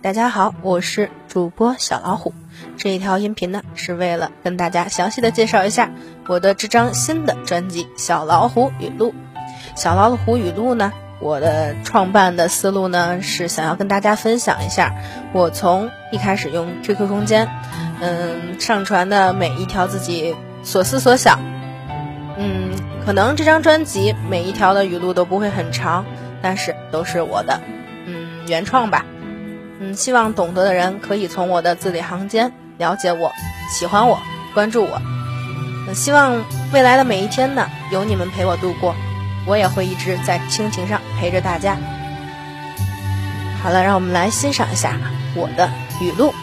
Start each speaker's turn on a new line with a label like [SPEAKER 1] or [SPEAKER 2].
[SPEAKER 1] 大家好，我是主播小老虎。这一条音频呢，是为了跟大家详细的介绍一下我的这张新的专辑《小老虎语录》。小老虎语录呢，我的创办的思路呢，是想要跟大家分享一下，我从一开始用 QQ 空间，嗯，上传的每一条自己所思所想，嗯，可能这张专辑每一条的语录都不会很长，但是都是我的，嗯，原创吧。嗯，希望懂得的人可以从我的字里行间了解我、喜欢我、关注我。嗯希望未来的每一天呢，有你们陪我度过，我也会一直在亲情上陪着大家。好了，让我们来欣赏一下我的语录。